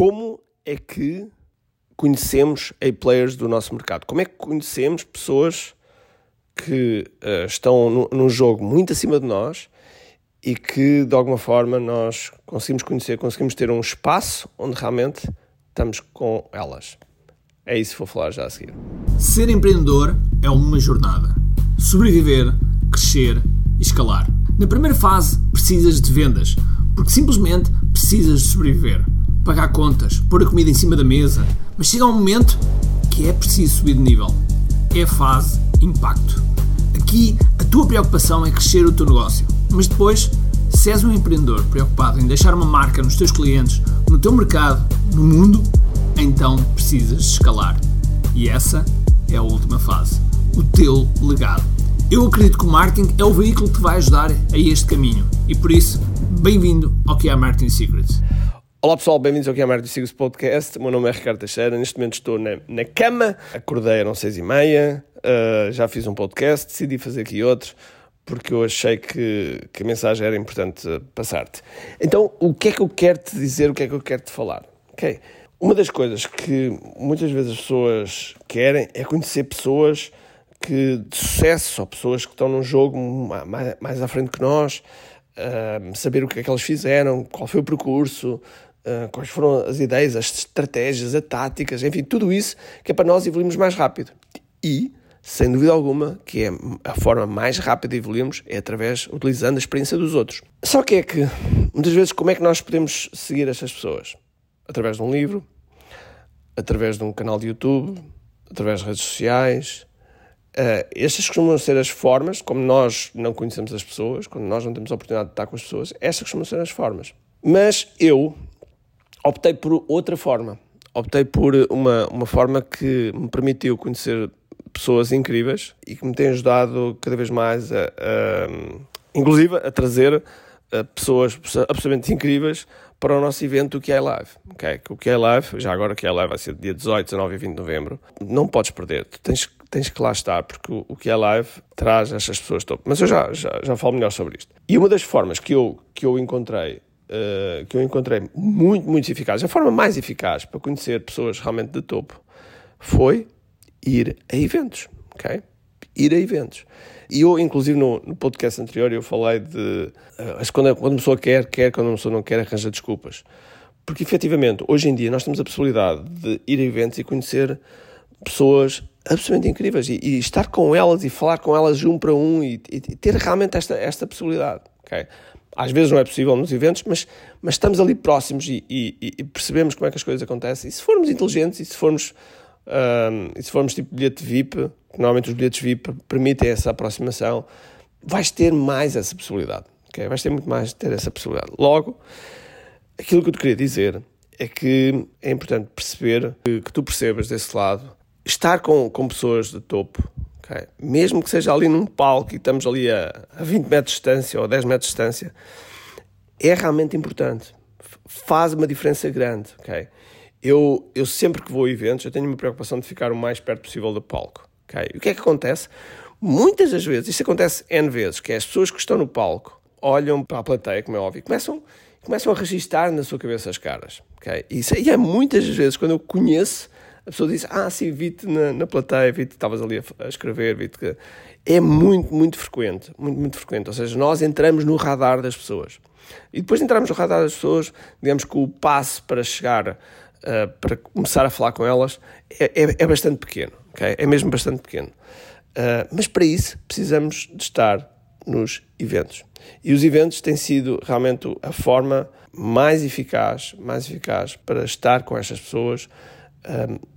como é que conhecemos A-players do nosso mercado? Como é que conhecemos pessoas que uh, estão no, num jogo muito acima de nós e que de alguma forma nós conseguimos conhecer, conseguimos ter um espaço onde realmente estamos com elas. É isso que vou falar já a seguir. Ser empreendedor é uma jornada. Sobreviver, crescer e escalar. Na primeira fase, precisas de vendas, porque simplesmente precisas de sobreviver. Pagar contas, pôr a comida em cima da mesa, mas chega um momento que é preciso subir de nível. É a fase impacto. Aqui, a tua preocupação é crescer o teu negócio, mas depois, se és um empreendedor preocupado em deixar uma marca nos teus clientes, no teu mercado, no mundo, então precisas escalar. E essa é a última fase: o teu legado. Eu acredito que o marketing é o veículo que te vai ajudar a este caminho e por isso, bem-vindo ao que é Marketing Secrets. Olá pessoal, bem-vindos ao é Marketing Secrets Podcast. O meu nome é Ricardo Teixeira. Neste momento estou na, na cama, acordei às seis e meia, uh, já fiz um podcast, decidi fazer aqui outro porque eu achei que, que a mensagem era importante passar-te. Então, o que é que eu quero te dizer, o que é que eu quero te falar? Ok? Uma das coisas que muitas vezes as pessoas querem é conhecer pessoas que, de sucesso, ou pessoas que estão num jogo mais, mais à frente que nós, uh, saber o que é que elas fizeram, qual foi o percurso, uh, quais foram as ideias, as estratégias, as táticas, enfim, tudo isso que é para nós evoluirmos mais rápido. E, sem dúvida alguma, que é a forma mais rápida de evoluirmos é através, utilizando a experiência dos outros. Só que é que, muitas vezes, como é que nós podemos seguir essas pessoas? através de um livro, através de um canal de YouTube, através de redes sociais. Uh, estas costumam ser as formas, como nós não conhecemos as pessoas, quando nós não temos a oportunidade de estar com as pessoas, estas costumam ser as formas. Mas eu optei por outra forma. Optei por uma, uma forma que me permitiu conhecer pessoas incríveis e que me tem ajudado cada vez mais a, a inclusive a trazer uh, pessoas absolutamente incríveis para o nosso evento o que é live. Okay? O que é live, já agora que é live vai ser dia 18, 19 e 20 de novembro, não podes perder, tu tens, tens que lá estar, porque o, o que é live traz estas pessoas todas. Mas eu já, já, já falo melhor sobre isto. E uma das formas que eu, que eu encontrei Uh, que eu encontrei muito, muito eficaz, a forma mais eficaz para conhecer pessoas realmente de topo foi ir a eventos, ok? Ir a eventos. E eu, inclusive, no, no podcast anterior, eu falei de uh, quando, quando a pessoa quer, quer, quando a pessoa não quer, arranja desculpas. Porque, efetivamente, hoje em dia nós temos a possibilidade de ir a eventos e conhecer pessoas absolutamente incríveis e, e estar com elas e falar com elas um para um e, e ter realmente esta, esta possibilidade, ok? Às vezes não é possível nos eventos, mas, mas estamos ali próximos e, e, percebemos como é que as coisas acontecem. E se formos inteligentes e se formos, um, e se formos tipo bilhete VIP, normalmente os bilhetes VIP permitem essa aproximação, vais ter mais essa possibilidade. Okay? Vais ter muito mais ter essa possibilidade. Logo, aquilo que eu te queria dizer é que é importante perceber que, que tu percebas desse lado, estar com, com pessoas de topo, okay? mesmo que seja ali num palco e estamos ali a, a 20 metros de distância ou a 10 metros de distância, é realmente importante. Faz uma diferença grande. Okay? Eu, eu sempre que vou a eventos, eu tenho uma preocupação de ficar o mais perto possível do palco. Okay? E o que é que acontece? Muitas das vezes, isto acontece N vezes, que é as pessoas que estão no palco olham para a plateia, como é óbvio, e começam, começam a registrar na sua cabeça as caras. Okay? E, isso, e é muitas vezes, quando eu conheço, a pessoa diz, ah, sim, vi-te na, na plateia, vi-te, estavas ali a, a escrever, vi-te que... É muito, muito frequente, muito, muito frequente. Ou seja, nós entramos no radar das pessoas. E depois de entrarmos no radar das pessoas, digamos que o passo para chegar, uh, para começar a falar com elas, é, é, é bastante pequeno okay? é mesmo bastante pequeno. Uh, mas para isso precisamos de estar nos eventos. E os eventos têm sido realmente a forma mais eficaz, mais eficaz para estar com estas pessoas,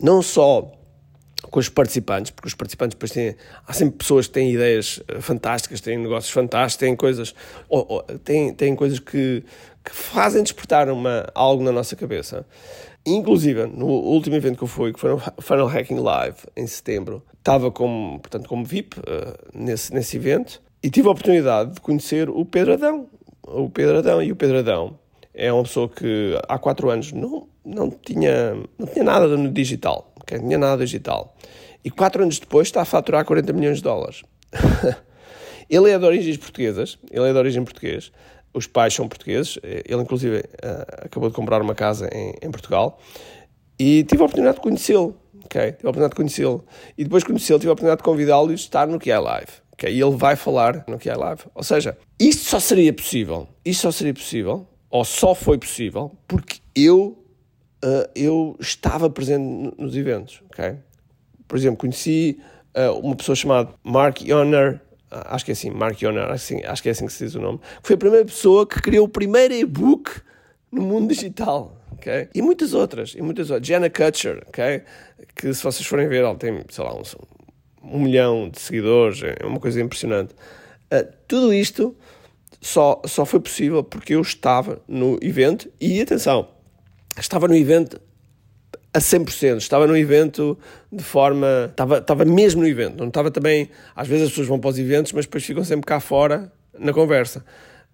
não só com os participantes, porque os participantes depois têm, há sempre pessoas que têm ideias fantásticas, têm negócios fantásticos, têm coisas, ou, ou, têm, têm coisas que, que fazem despertar uma, algo na nossa cabeça. Inclusive, no último evento que eu fui, que foi no Funnel Hacking Live, em setembro, estava como, portanto, como VIP uh, nesse, nesse evento e tive a oportunidade de conhecer o Pedro Adão. O Pedro Adão e o Pedro Adão é uma pessoa que há quatro anos não, não, tinha, não tinha nada no digital, okay? não tinha nada digital. E quatro anos depois está a faturar 40 milhões de dólares. ele é de origens portuguesas, ele é de origem português, os pais são portugueses, ele inclusive uh, acabou de comprar uma casa em, em Portugal e tive a oportunidade de conhecê-lo, ok? Tive a oportunidade de conhecê-lo e depois de conhecê-lo tive a oportunidade de convidá-lo a estar no QI Live, ok? E ele vai falar no QI Live. Ou seja, isto só seria possível, isto só seria possível, ou só foi possível, porque eu, uh, eu estava presente nos eventos, ok? Por exemplo, conheci uh, uma pessoa chamada Mark Yoner, ah, acho que é assim, Mark Yoner, acho, acho que é assim que se diz o nome, que foi a primeira pessoa que criou o primeiro e-book no mundo digital, ok? E muitas outras, e muitas outras. Jenna Kutcher, ok? Que se vocês forem ver, ela tem, sei lá, um, um milhão de seguidores, é uma coisa impressionante. Uh, tudo isto só, só foi possível porque eu estava no evento e, atenção, estava no evento a 100%. Estava no evento de forma. Estava, estava mesmo no evento. Não estava também. Às vezes as pessoas vão para os eventos, mas depois ficam sempre cá fora na conversa.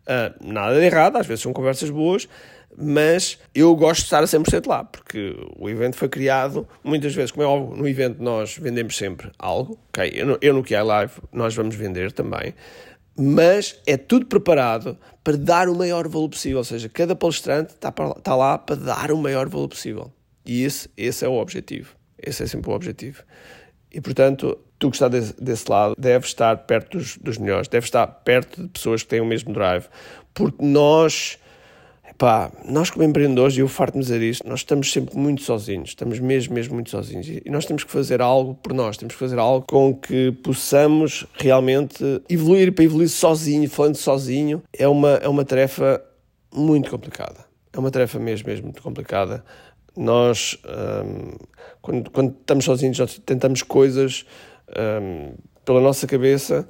Uh, nada de errado, às vezes são conversas boas, mas eu gosto de estar a 100% lá, porque o evento foi criado, muitas vezes, como é óbvio, no evento nós vendemos sempre algo, ok? Eu no, eu no QI Live nós vamos vender também, mas é tudo preparado para dar o maior valor possível, ou seja, cada palestrante está, para, está lá para dar o maior valor possível. E esse, esse é o objetivo. Esse é sempre o objetivo. E, portanto, tu que estás desse, desse lado deves estar perto dos, dos melhores, deves estar perto de pessoas que têm o mesmo drive, porque nós, epá, nós como empreendedores, e eu farto-me dizer isto, nós estamos sempre muito sozinhos, estamos mesmo, mesmo muito sozinhos, e nós temos que fazer algo por nós, temos que fazer algo com que possamos realmente evoluir, para evoluir sozinho, falando sozinho, é uma, é uma tarefa muito complicada, é uma tarefa mesmo, mesmo muito complicada, nós, um, quando, quando, estamos sozinhos, nós tentamos coisas um, pela nossa cabeça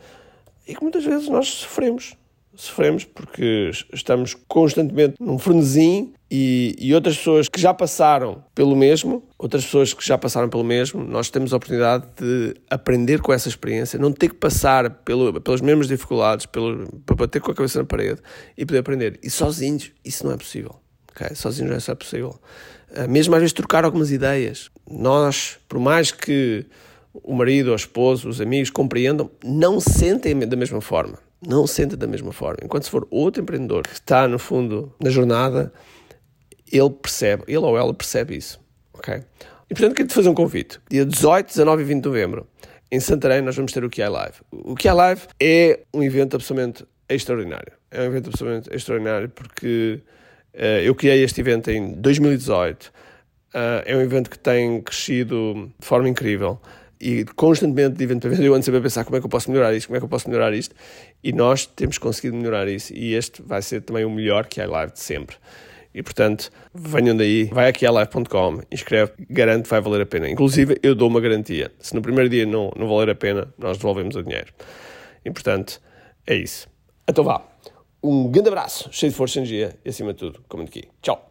e que muitas vezes nós sofremos. Sofremos porque estamos constantemente num frenesim e, e, outras pessoas que já passaram pelo mesmo, outras pessoas que já passaram pelo mesmo, nós temos a oportunidade de aprender com essa experiência, não ter que passar pelo, pelas mesmas dificuldades, pelo, para bater com a cabeça na parede e poder aprender. E sozinhos, isso não é possível. Okay? Sozinhos não é possível. Ah, mesmo às vezes trocar algumas ideias. Nós, por mais que o marido, o esposo, os amigos compreendam, não sentem da mesma forma. Não sentem da mesma forma. Enquanto se for outro empreendedor que está, no fundo, na jornada, ele percebe, ele ou ela percebe isso. Ok? E portanto, quero-te fazer um convite. Dia 18, 19 e 20 de novembro, em Santarém, nós vamos ter o QI Live. O QI Live é um evento absolutamente extraordinário. É um evento absolutamente extraordinário porque uh, eu criei este evento em 2018. Uh, eh, é um evento que tem crescido de forma incrível e constantemente, de para evento, eu ando sempre a pensar como é que eu posso melhorar isto, como é que eu posso melhorar isto, e nós temos conseguido melhorar isso, e este vai ser também o melhor que é live de sempre. E portanto, venham daí, vai aqui a live.com, inscreve, garanto que vai valer a pena. Inclusive, eu dou uma garantia: se no primeiro dia não, não valer a pena, nós devolvemos o dinheiro. E portanto, é isso. Então vá. Um grande abraço, cheio de força e energia e acima de tudo, como aqui. Tchau.